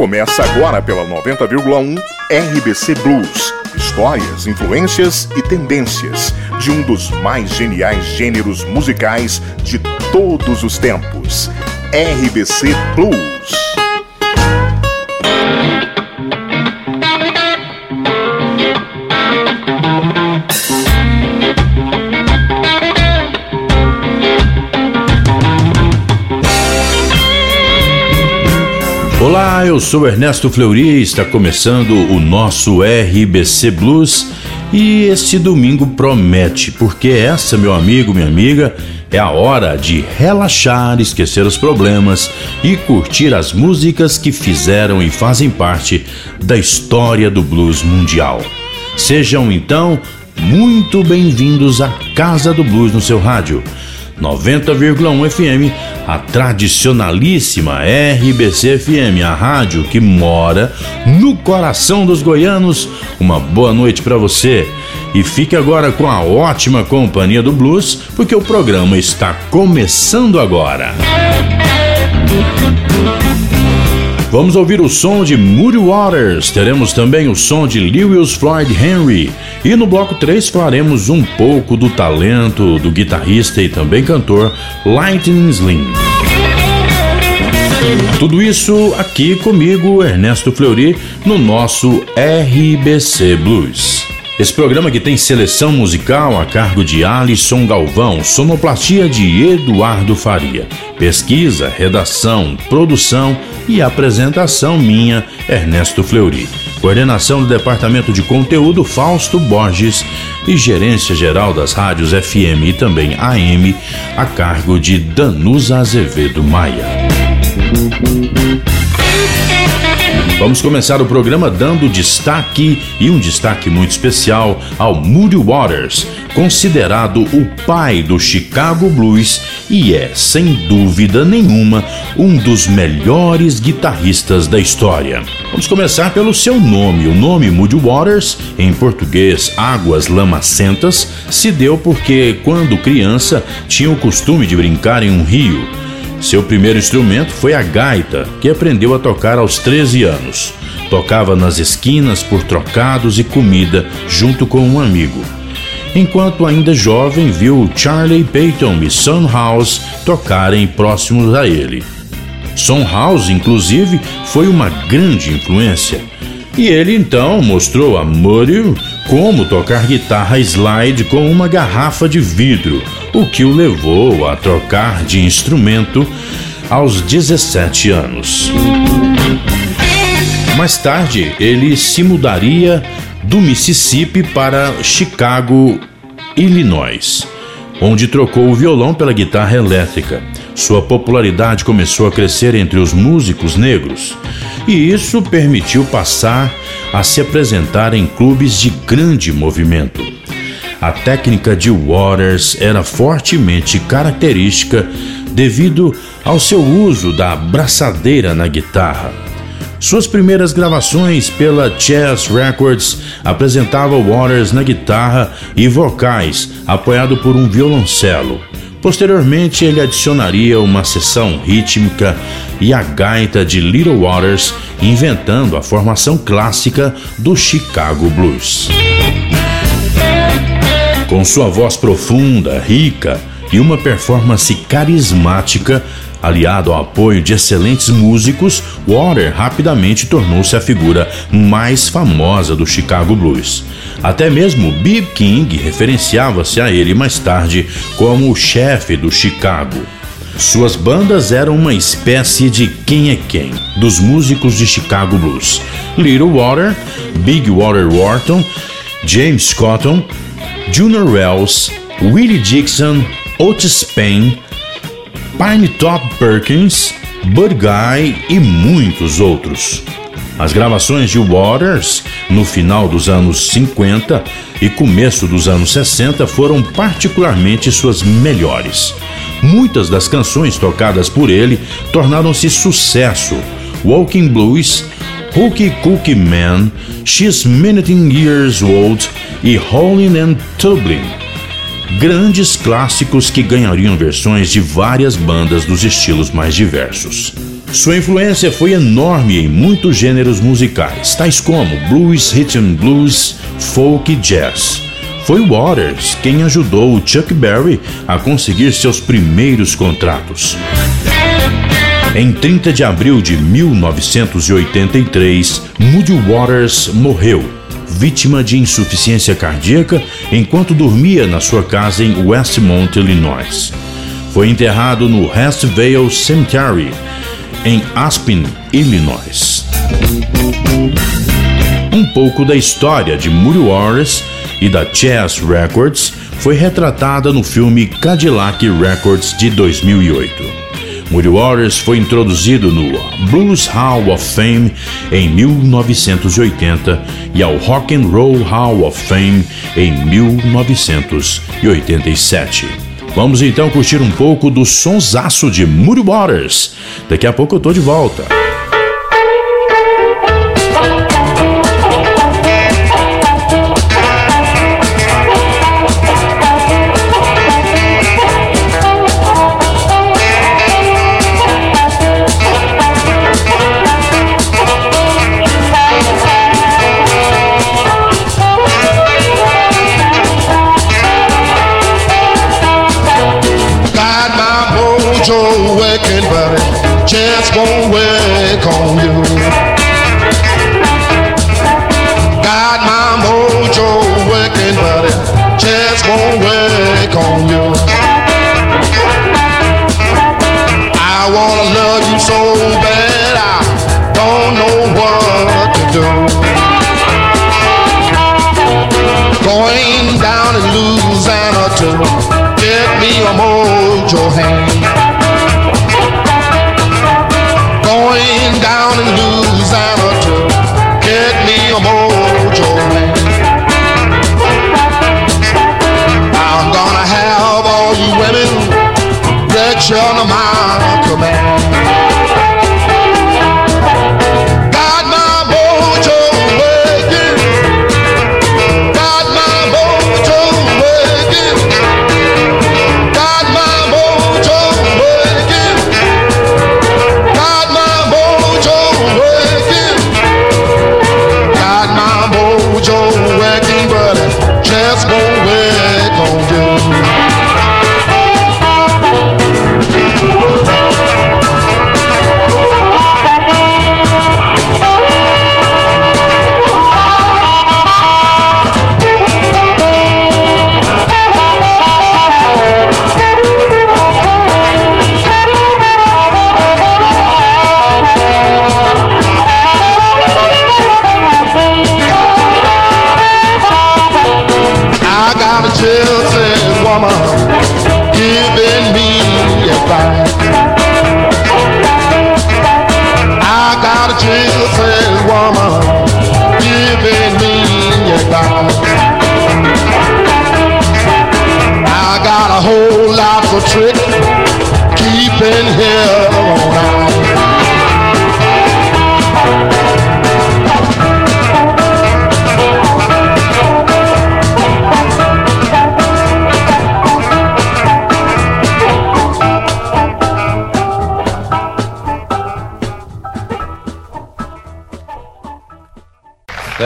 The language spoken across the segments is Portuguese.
Começa agora pela 90,1 RBC Blues. Histórias, influências e tendências de um dos mais geniais gêneros musicais de todos os tempos. RBC Blues. Olá, eu sou Ernesto Fleury e está começando o nosso RBC Blues e este domingo promete, porque essa, meu amigo, minha amiga, é a hora de relaxar, esquecer os problemas e curtir as músicas que fizeram e fazem parte da história do blues mundial. Sejam então muito bem-vindos à Casa do Blues no seu rádio. 90,1 FM, a tradicionalíssima RBC FM, a rádio que mora no coração dos goianos. Uma boa noite para você. E fique agora com a ótima companhia do blues, porque o programa está começando agora. Vamos ouvir o som de Moody Waters, teremos também o som de Lewis Floyd Henry e no bloco 3 falaremos um pouco do talento do guitarrista e também cantor Lightning Slim. Tudo isso aqui comigo, Ernesto Fleury, no nosso RBC Blues. Esse programa que tem seleção musical a cargo de Alisson Galvão, sonoplastia de Eduardo Faria, pesquisa, redação, produção e apresentação minha, Ernesto Fleury. Coordenação do Departamento de Conteúdo Fausto Borges e Gerência Geral das Rádios FM e também AM a cargo de Danusa Azevedo Maia. Vamos começar o programa dando destaque e um destaque muito especial ao Moody Waters, considerado o pai do Chicago Blues e é, sem dúvida nenhuma, um dos melhores guitarristas da história. Vamos começar pelo seu nome. O nome Moody Waters, em português Águas Lamacentas, se deu porque, quando criança, tinha o costume de brincar em um rio seu primeiro instrumento foi a gaita, que aprendeu a tocar aos 13 anos. Tocava nas esquinas por trocados e comida junto com um amigo. Enquanto ainda jovem, viu Charlie Payton e Son House tocarem próximos a ele. Son House, inclusive, foi uma grande influência. E ele então mostrou a Murray como tocar guitarra slide com uma garrafa de vidro, o que o levou a trocar de instrumento aos 17 anos. Mais tarde, ele se mudaria do Mississippi para Chicago, Illinois, onde trocou o violão pela guitarra elétrica. Sua popularidade começou a crescer entre os músicos negros e isso permitiu passar a se apresentar em clubes de grande movimento. A técnica de Waters era fortemente característica devido ao seu uso da braçadeira na guitarra. Suas primeiras gravações pela Chess Records apresentavam Waters na guitarra e vocais, apoiado por um violoncelo. Posteriormente, ele adicionaria uma seção rítmica e a gaita de Little Waters, inventando a formação clássica do Chicago Blues. Com sua voz profunda, rica e uma performance carismática, aliado ao apoio de excelentes músicos, Water rapidamente tornou-se a figura mais famosa do Chicago Blues. Até mesmo B.B. King referenciava-se a ele mais tarde como o chefe do Chicago. Suas bandas eram uma espécie de quem é quem dos músicos de Chicago Blues: Little Water, Big Water Wharton, James Cotton, Junior Wells, Willie Dixon, Otis Payne, Pine Top Perkins, Bud Guy e muitos outros. As gravações de Waters no final dos anos 50 e começo dos anos 60 foram particularmente suas melhores. Muitas das canções tocadas por ele tornaram-se sucesso. Walking Blues, Hooky Cookie Man, She's Minute Years Old e Howlin' and Tumbling. Grandes clássicos que ganhariam versões de várias bandas dos estilos mais diversos. Sua influência foi enorme em muitos gêneros musicais, tais como blues, rhythm blues, folk e jazz. Foi Waters quem ajudou Chuck Berry a conseguir seus primeiros contratos. Em 30 de abril de 1983, Moody Waters morreu, vítima de insuficiência cardíaca enquanto dormia na sua casa em Westmont, Illinois. Foi enterrado no Restvale Cemetery, em Aspen, Illinois. Um pouco da história de Moody Waters e da Chess Records foi retratada no filme Cadillac Records de 2008. Moody Waters foi introduzido no Blues Hall of Fame em 1980 e ao Rock and Roll Hall of Fame em 1987. Vamos então curtir um pouco do sonsaço de Moody Waters. Daqui a pouco eu tô de volta. won't work on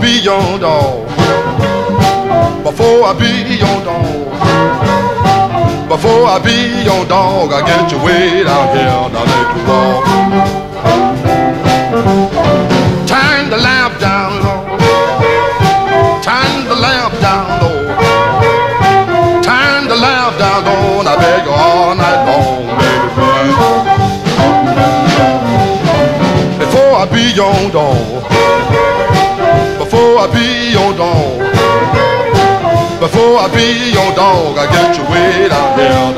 be your dog. Before I be your dog. Before I be your dog, I get you way down here, now let you walk. Turn the lamp down low. Turn the lamp down low. Turn the lamp down low, and I beg you all night long, baby. Before I be your dog. Before I be your dog. Before I be your dog, I get you way down here,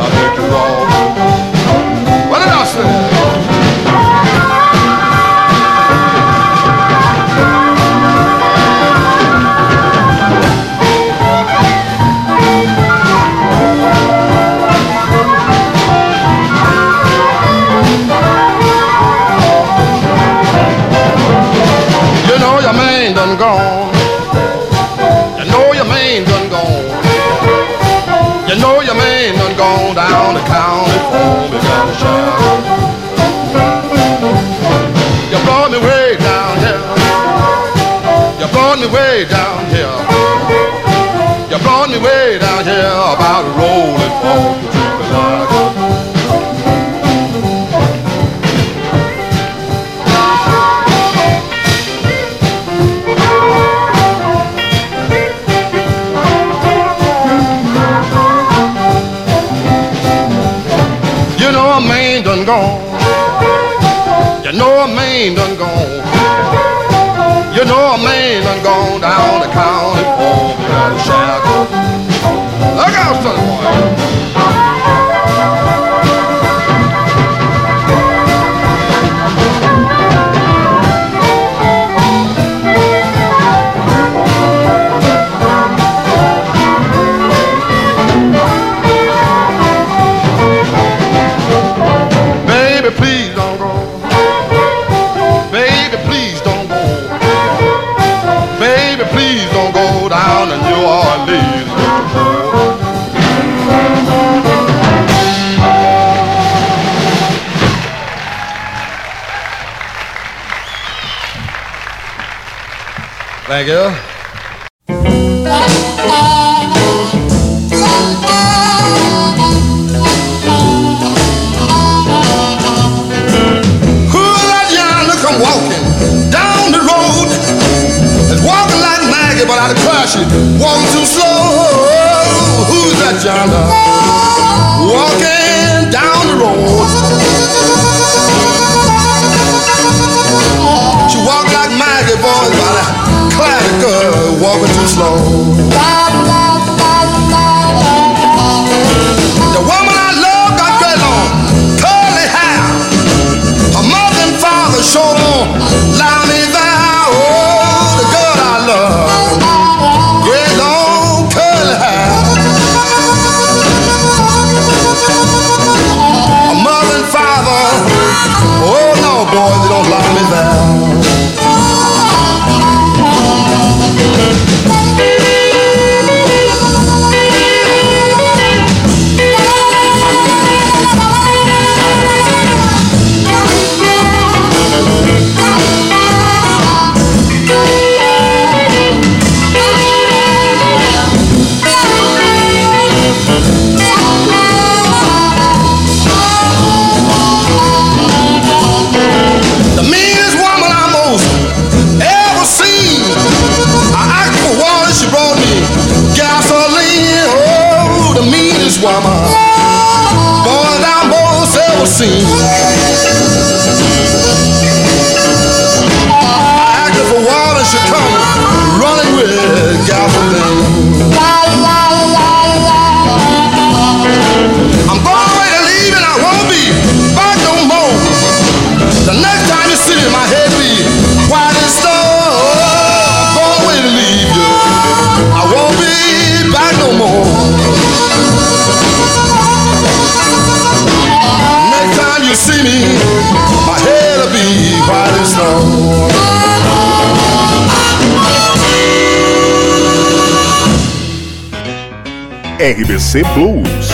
RBC Blues.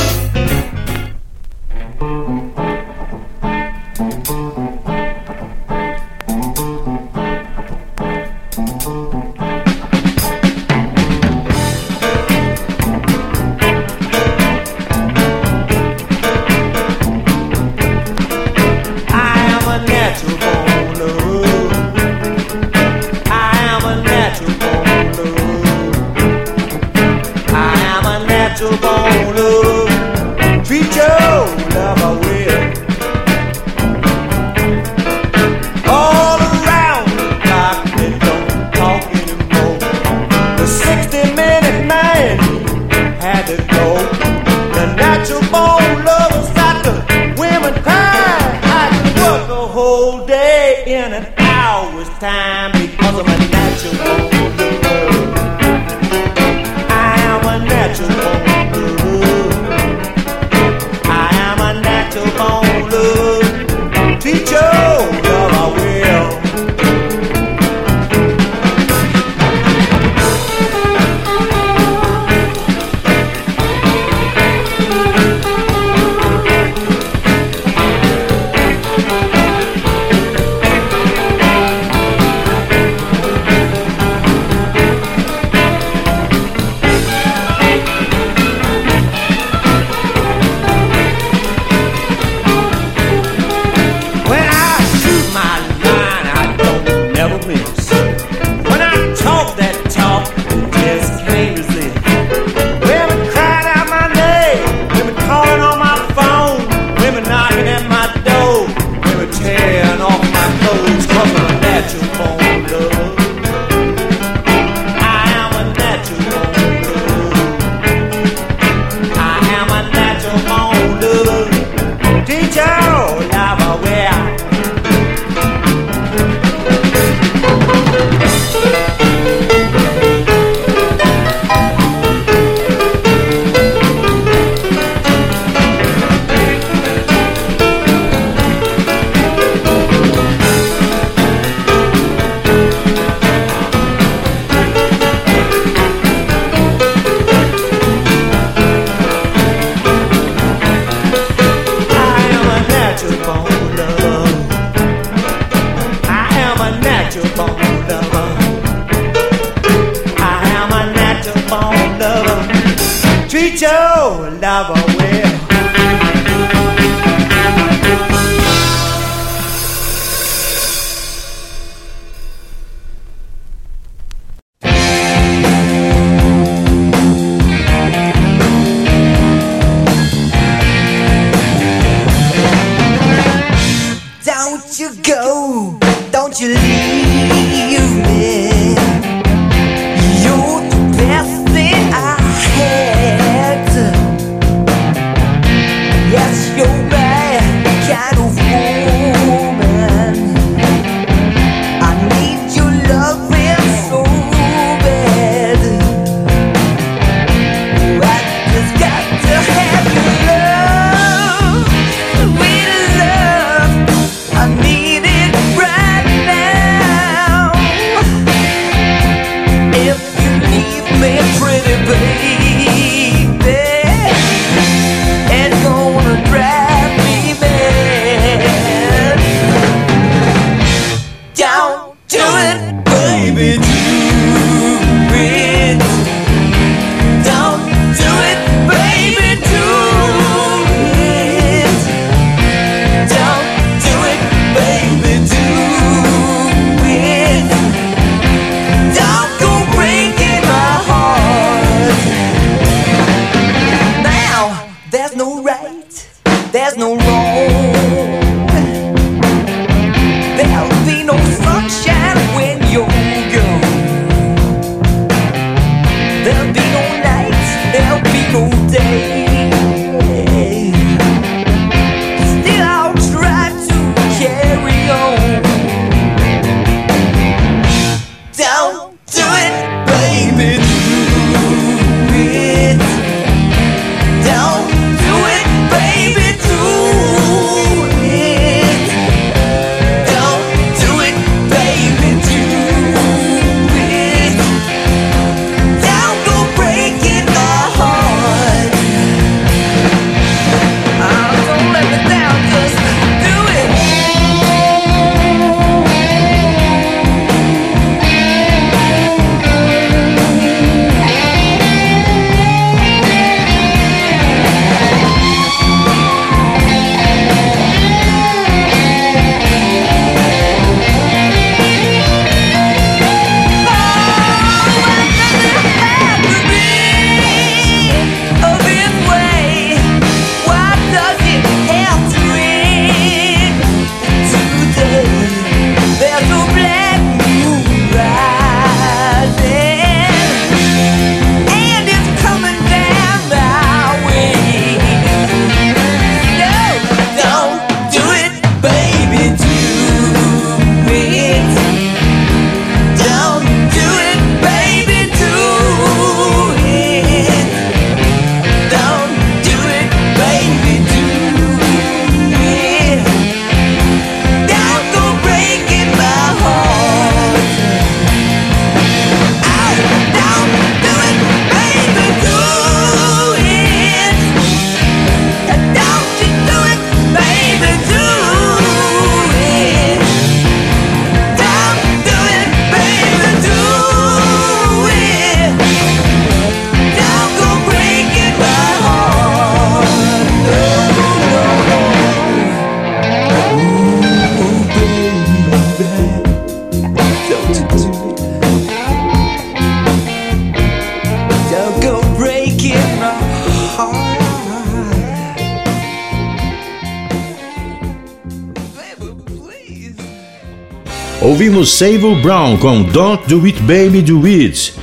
Ouvimos Sable Brown com Don't Do It Baby Do It,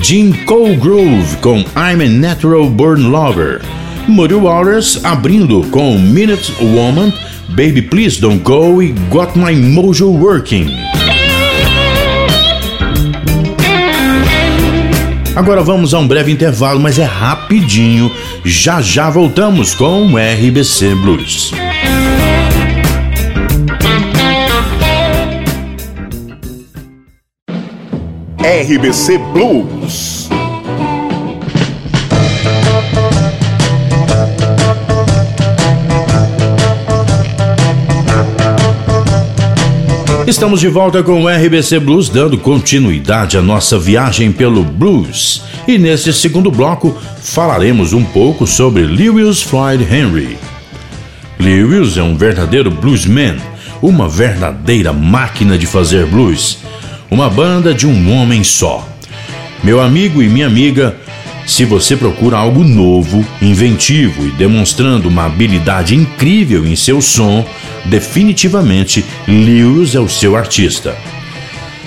Jim Groove com I'm a Natural Born Lover, Muddy Waters abrindo com Minute Woman, Baby Please Don't Go e Got My Mojo Working. Agora vamos a um breve intervalo, mas é rapidinho. Já já voltamos com RBC Blues. RBC Blues. Estamos de volta com o RBC Blues, dando continuidade à nossa viagem pelo blues. E neste segundo bloco falaremos um pouco sobre Lewis Floyd Henry. Lewis é um verdadeiro bluesman, uma verdadeira máquina de fazer blues, uma banda de um homem só. Meu amigo e minha amiga, se você procura algo novo, inventivo e demonstrando uma habilidade incrível em seu som, definitivamente Lewis é o seu artista.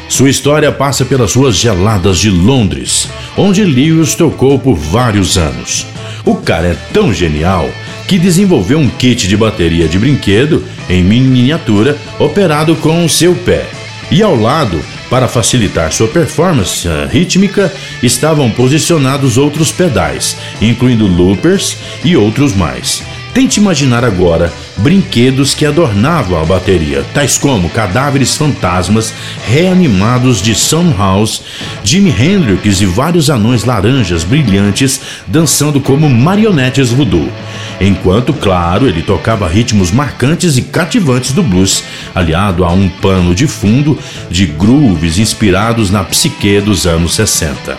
Sua história passa pelas ruas geladas de Londres, onde Lewis tocou por vários anos. O cara é tão genial que desenvolveu um kit de bateria de brinquedo em miniatura operado com o seu pé. E ao lado, para facilitar sua performance rítmica, estavam posicionados outros pedais, incluindo loopers e outros mais. Tente imaginar agora brinquedos que adornavam a bateria, tais como cadáveres fantasmas reanimados de House, Jimi Hendrix e vários anões laranjas brilhantes dançando como marionetes voodoo. Enquanto, claro, ele tocava ritmos marcantes e cativantes do blues, aliado a um pano de fundo de grooves inspirados na psique dos anos 60.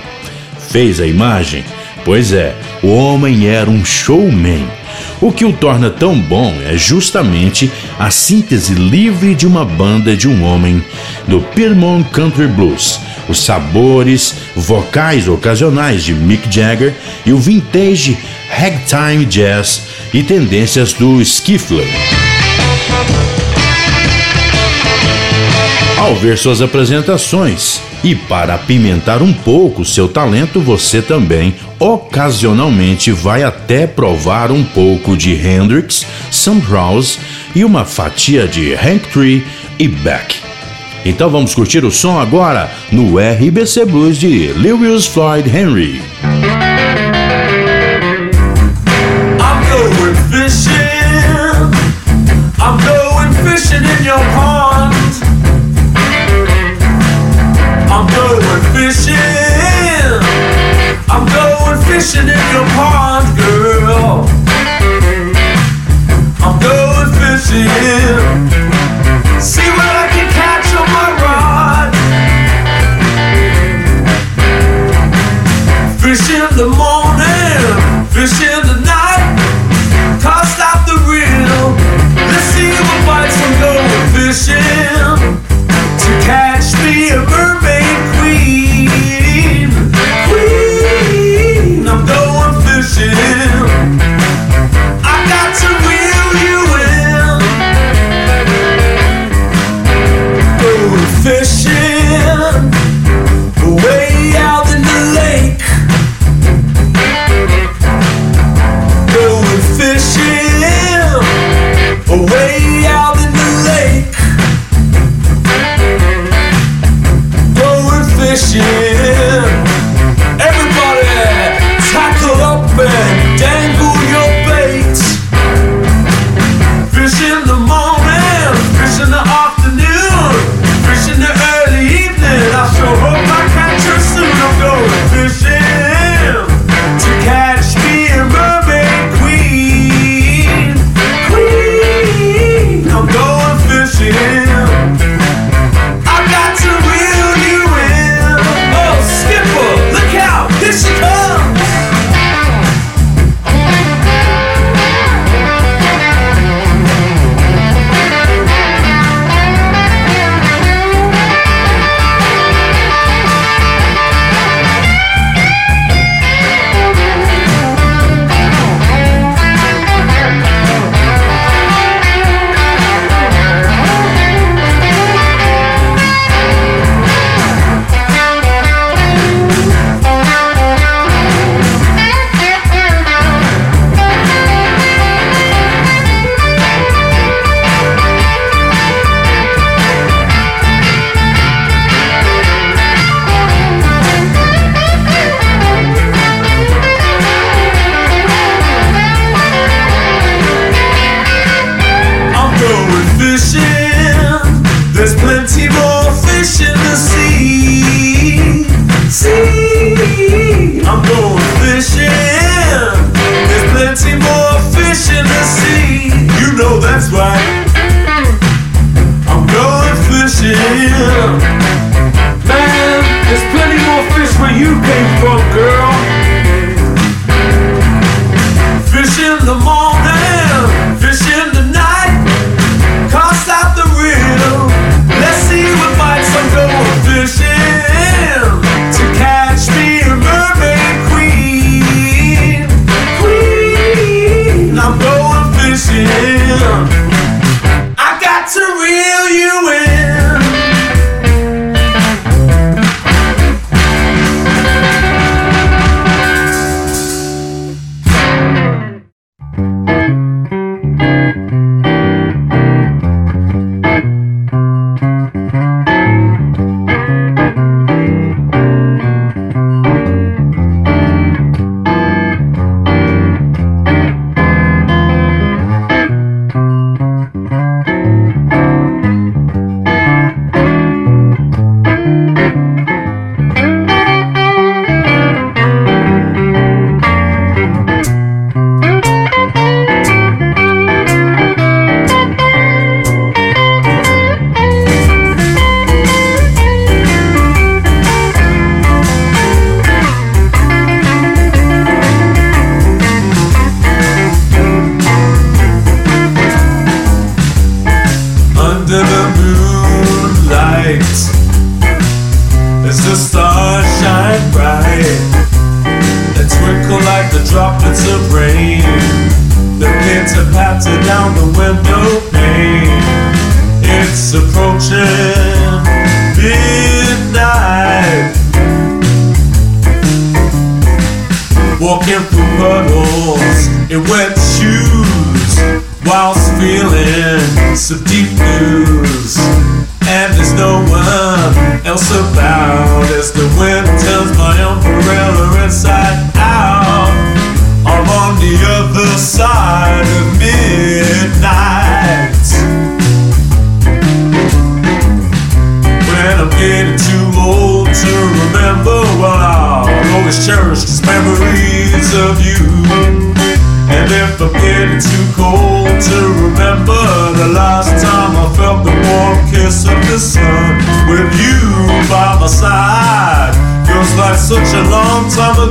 Fez a imagem? Pois é, o homem era um showman o que o torna tão bom é justamente a síntese livre de uma banda de um homem do Piedmont Country Blues, os sabores vocais ocasionais de Mick Jagger e o vintage ragtime jazz e tendências do skiffle. Ao ver suas apresentações, e para apimentar um pouco seu talento, você também ocasionalmente vai até provar um pouco de Hendrix, Sam Rouse e uma fatia de Hank Tree e Beck. Então vamos curtir o som agora no RBC Blues de Lewis Floyd Henry.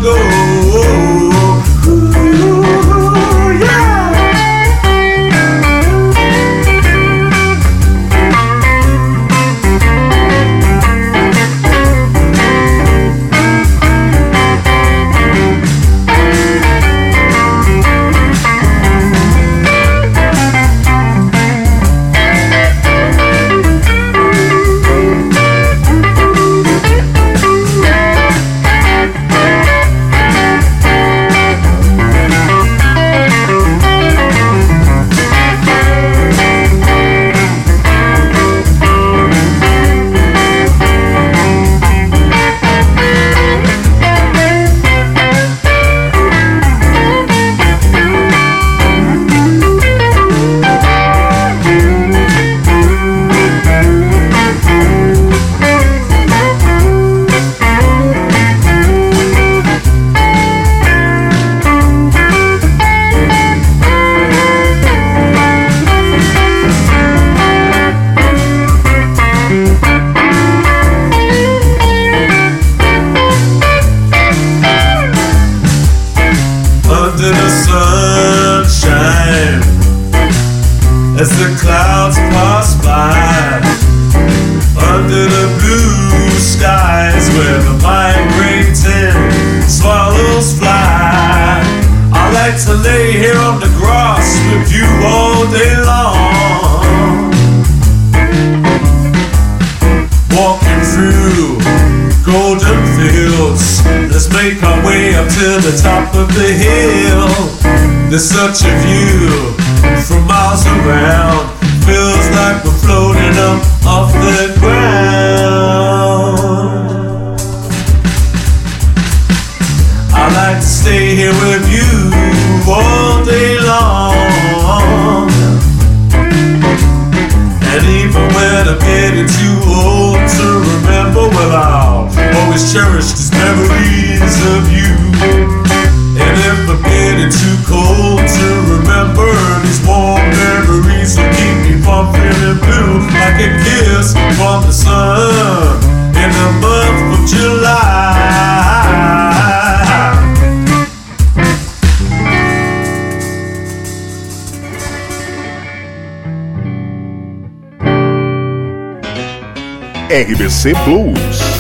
Go. RBC Blues.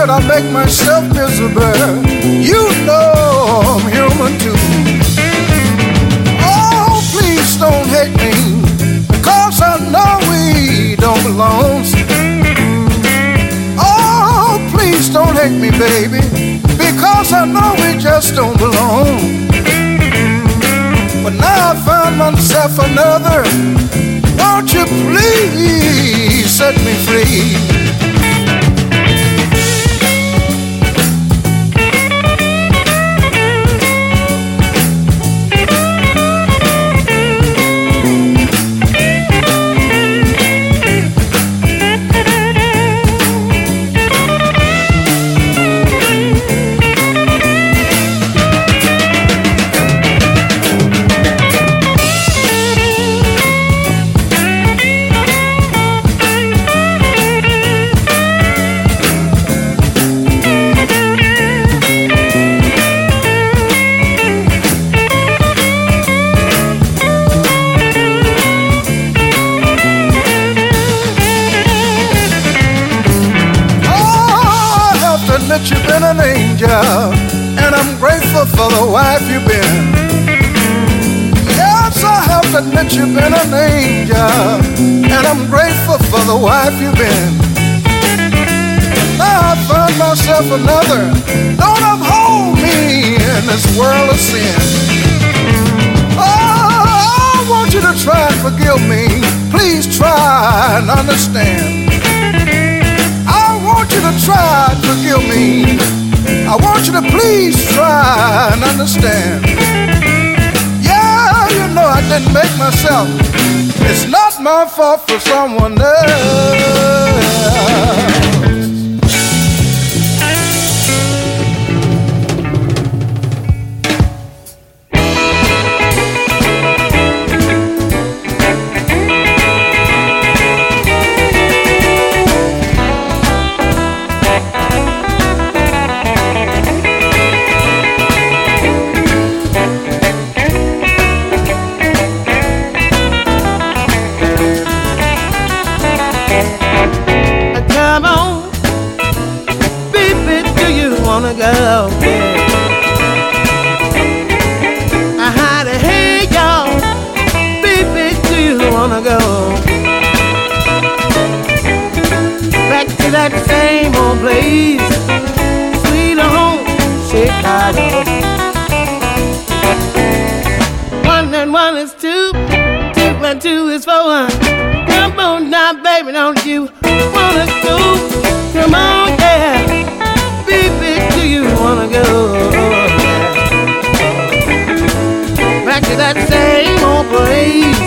Should I make myself miserable? You know I'm human too. Oh, please don't hate me, because I know we don't belong. Oh, please don't hate me, baby, because I know we just don't belong. But now I found myself another. Won't you please set me free? And I'm grateful for the wife you've been. Yes, I have to admit you've been an angel, and I'm grateful for the wife you've been. Now I find myself another. Don't uphold me in this world of sin. Oh, I want you to try and forgive me. Please try and understand. You to try and forgive me. I want you to please try and understand. Yeah, you know I didn't make myself. It's not my fault for someone else. two is for one. Come on now, baby, don't you wanna go? Come on, yeah. Baby, do you wanna go? Back to that same old place.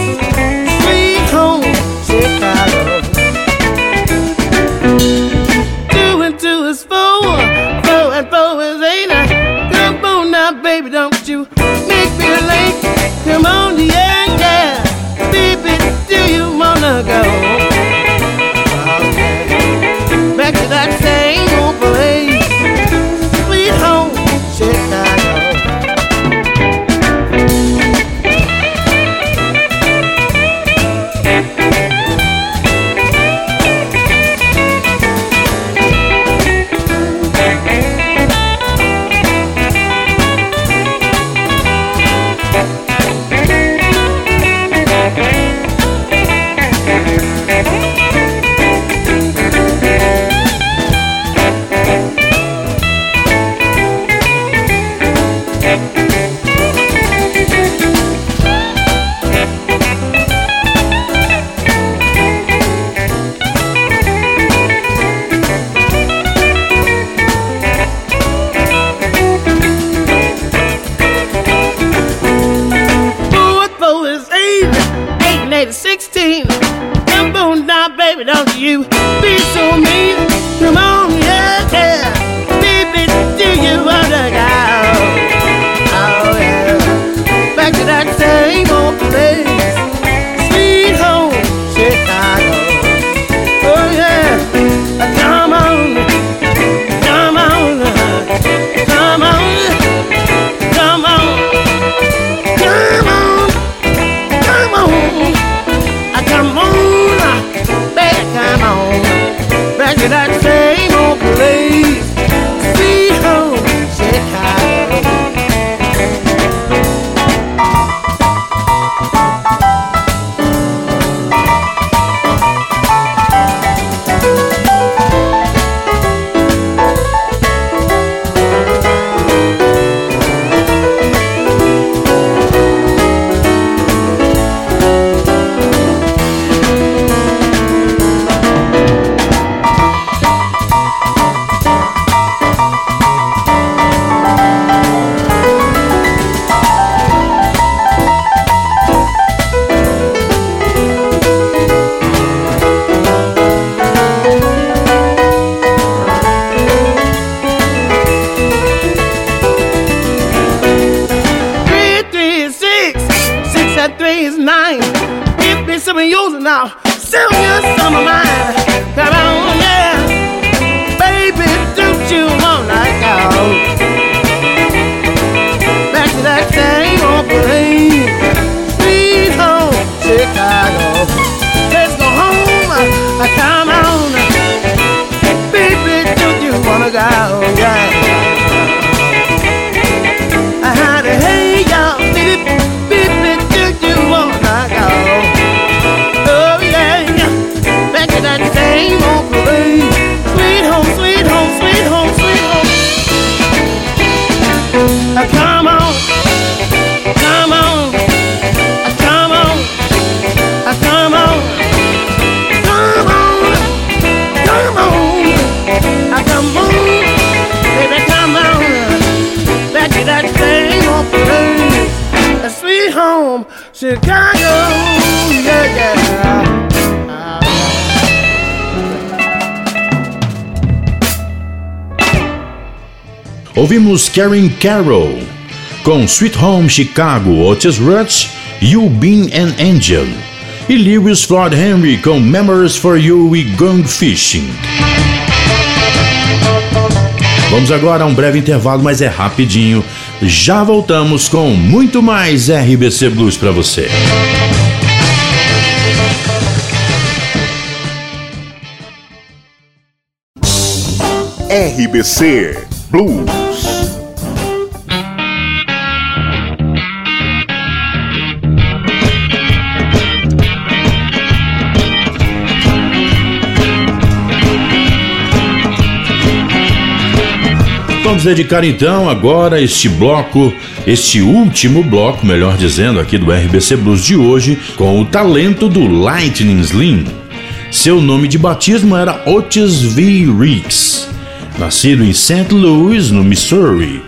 Karen Carroll com Sweet Home Chicago, Otis Rush, You Been an Angel e Lewis Floyd Henry com Memories for You e Gone Fishing. Vamos agora a um breve intervalo, mas é rapidinho. Já voltamos com muito mais RBC Blues para você. RBC Blues. Vamos dedicar então agora este bloco, este último bloco, melhor dizendo, aqui do RBC Blues de hoje, com o talento do Lightning Slim. Seu nome de batismo era Otis V. Riggs, nascido em St. Louis, no Missouri.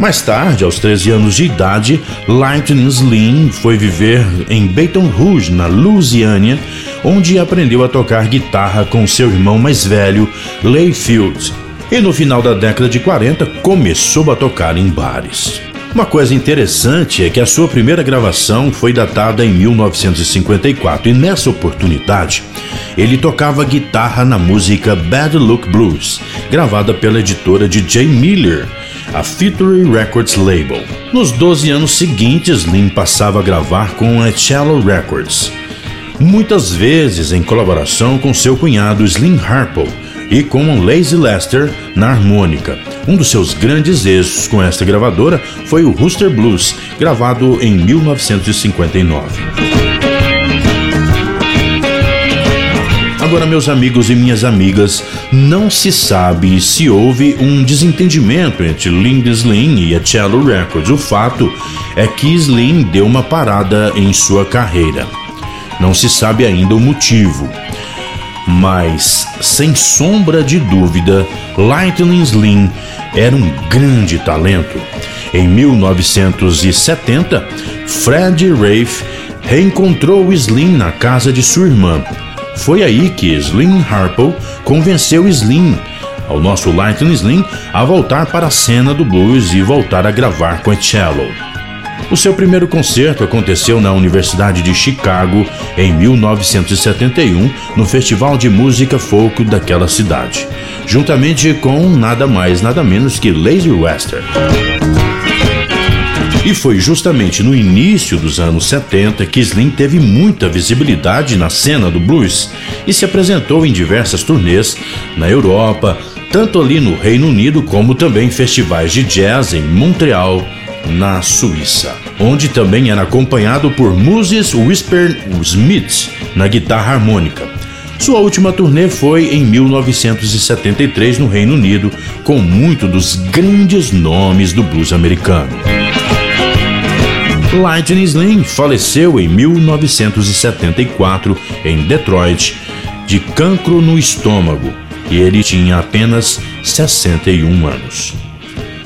Mais tarde, aos 13 anos de idade, Lightning Slim foi viver em Baton Rouge, na Louisiana, onde aprendeu a tocar guitarra com seu irmão mais velho, Layfield e no final da década de 40 começou a tocar em bares. Uma coisa interessante é que a sua primeira gravação foi datada em 1954 e nessa oportunidade ele tocava guitarra na música Bad Look Blues, gravada pela editora de Jay Miller, a Featuring Records Label. Nos 12 anos seguintes, Lynn passava a gravar com a Cello Records, muitas vezes em colaboração com seu cunhado Slim Harpo e com Lazy Lester na harmônica. Um dos seus grandes êxitos com esta gravadora foi o Rooster Blues, gravado em 1959. Agora, meus amigos e minhas amigas, não se sabe se houve um desentendimento entre Linda Slim e a Cello Records. O fato é que Slim deu uma parada em sua carreira. Não se sabe ainda o motivo mas sem sombra de dúvida, Lightning Slim era um grande talento. Em 1970, Fred Rafe reencontrou Slim na casa de sua irmã. Foi aí que Slim Harpo convenceu Slim, ao nosso Lightning Slim, a voltar para a cena do blues e voltar a gravar com a cello. O seu primeiro concerto aconteceu na Universidade de Chicago em 1971, no Festival de Música Folk daquela cidade, juntamente com nada mais nada menos que Lazy Wester. E foi justamente no início dos anos 70 que Slim teve muita visibilidade na cena do blues e se apresentou em diversas turnês na Europa, tanto ali no Reino Unido como também em festivais de jazz em Montreal, na Suíça, onde também era acompanhado por Moses Whisper Smith na guitarra harmônica. Sua última turnê foi em 1973 no Reino Unido, com muitos dos grandes nomes do blues americano. Lightning Slim faleceu em 1974 em Detroit de cancro no estômago e ele tinha apenas 61 anos.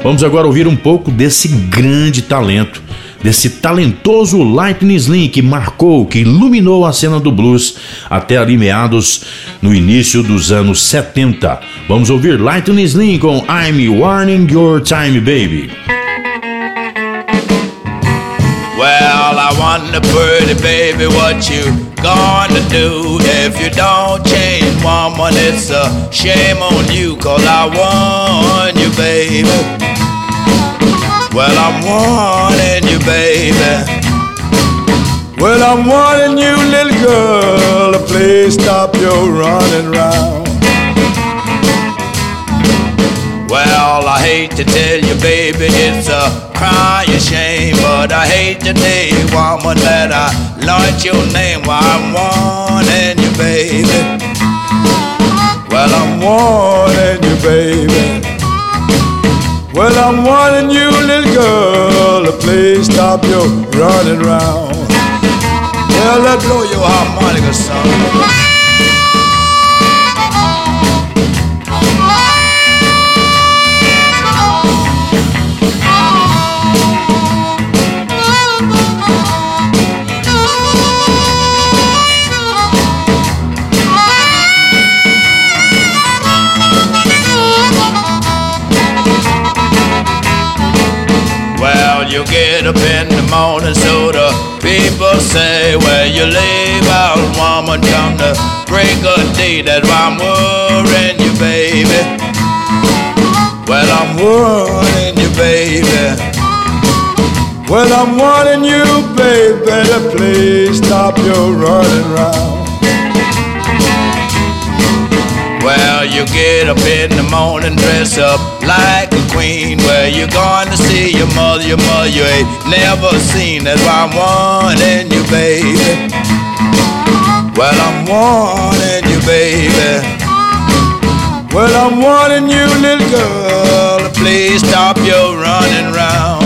Vamos agora ouvir um pouco desse grande talento, desse talentoso Lightning Slim que marcou, que iluminou a cena do blues até ali meados no início dos anos 70. Vamos ouvir Lightning Slim com I'm Warning Your Time Baby. Well, I wonder, pretty baby, what you gonna do if you don't change, woman? It's a shame on you, cause I want you, baby. Well, I'm wanting you, baby. Well, I'm wanting you, little girl, to please stop your running round. Well, I hate to tell you, baby, it's a crying shame, but I hate the day, woman, that I learned your name. While I'm wanting you, baby. Well, I'm wanting you, baby. Well, I'm wanting you, little girl, please stop your running round. Well, let blow your harmonica, son. you get up in the morning, so the people say, Where you leave out, woman, come to break a day. That I'm worrying you, baby. Well, I'm worrying you, baby. Well, I'm warning you, baby, to please stop your running round. Well, you get up in the morning, dress up like queen. Where you gonna see your mother, your mother you ain't never seen. That's why I'm wanting you, baby. Well, I'm wanting you, baby. Well, I'm wanting you, little girl. Please stop your running round.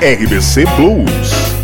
RBC Blues.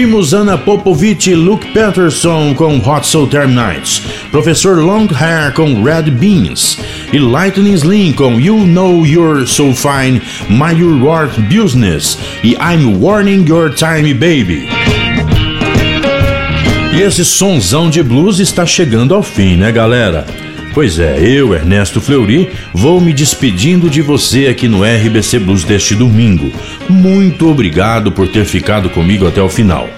Ouvimos Anna Popovich e Luke Patterson com Hot Southern Nights, Professor Longhair com Red Beans e Lightning Slim com You Know You're So Fine, My Your Work Business e I'm Warning Your Time Baby. E esse sonzão de blues está chegando ao fim, né, galera? Pois é, eu, Ernesto Fleury, vou me despedindo de você aqui no RBC Blues deste domingo. Muito obrigado por ter ficado comigo até o final.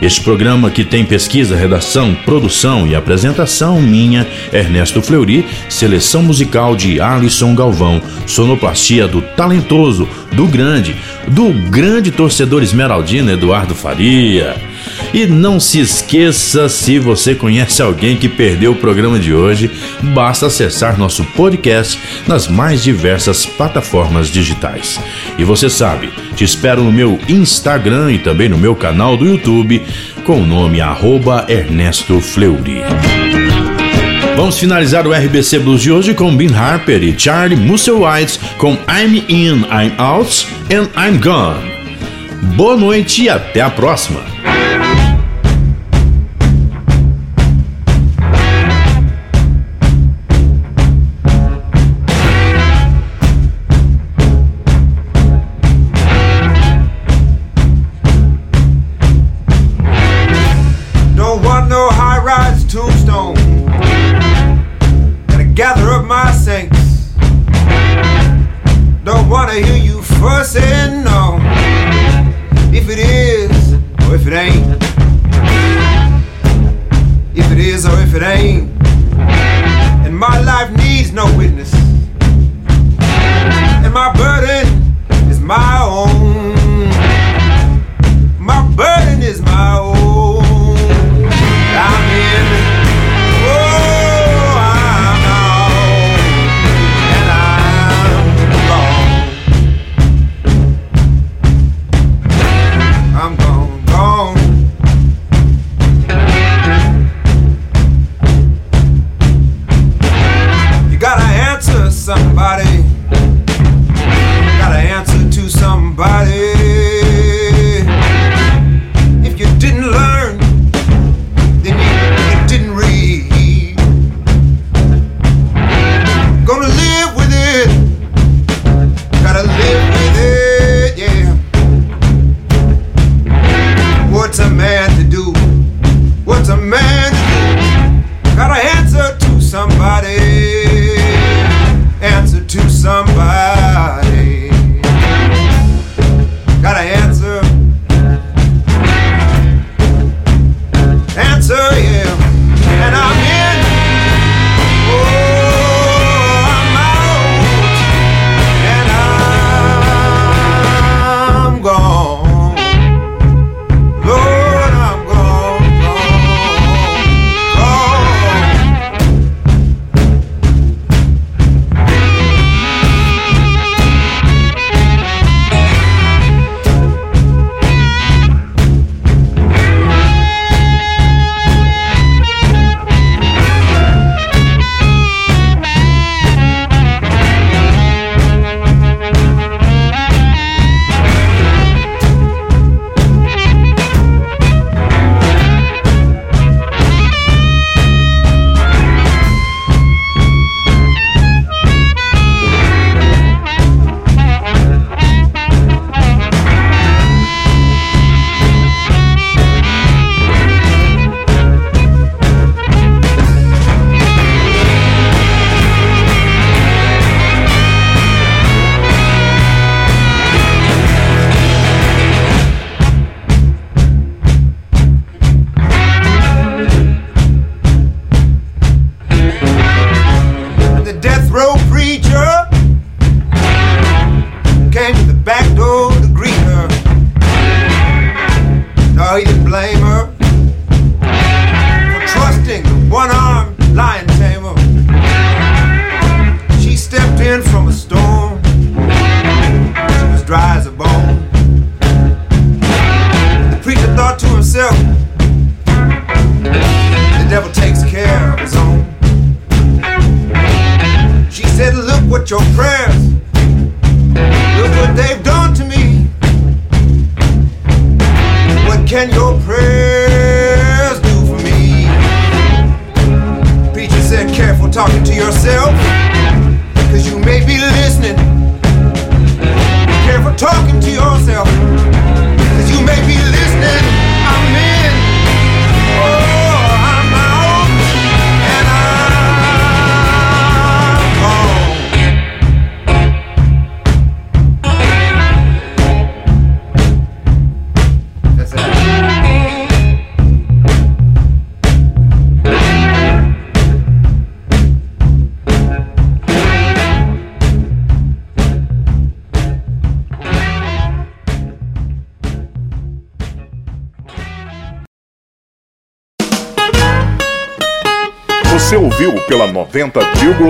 Este programa que tem pesquisa, redação, produção e apresentação minha, Ernesto Fleury, seleção musical de Alisson Galvão, sonoplastia do talentoso, do grande, do grande torcedor esmeraldino Eduardo Faria. E não se esqueça, se você conhece alguém que perdeu o programa de hoje, basta acessar nosso podcast nas mais diversas plataformas digitais. E você sabe, te espero no meu Instagram e também no meu canal do YouTube com o nome arroba Ernesto Fleury. Vamos finalizar o RBC Blues de hoje com Ben Harper e Charlie Musselwhite com I'm In, I'm Out and I'm Gone. Boa noite e até a próxima.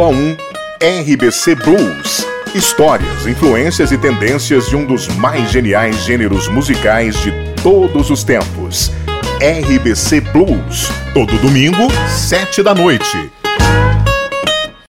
Fórmula 1 RBC Blues. Histórias, influências e tendências de um dos mais geniais gêneros musicais de todos os tempos. RBC Blues, todo domingo, 7 da noite.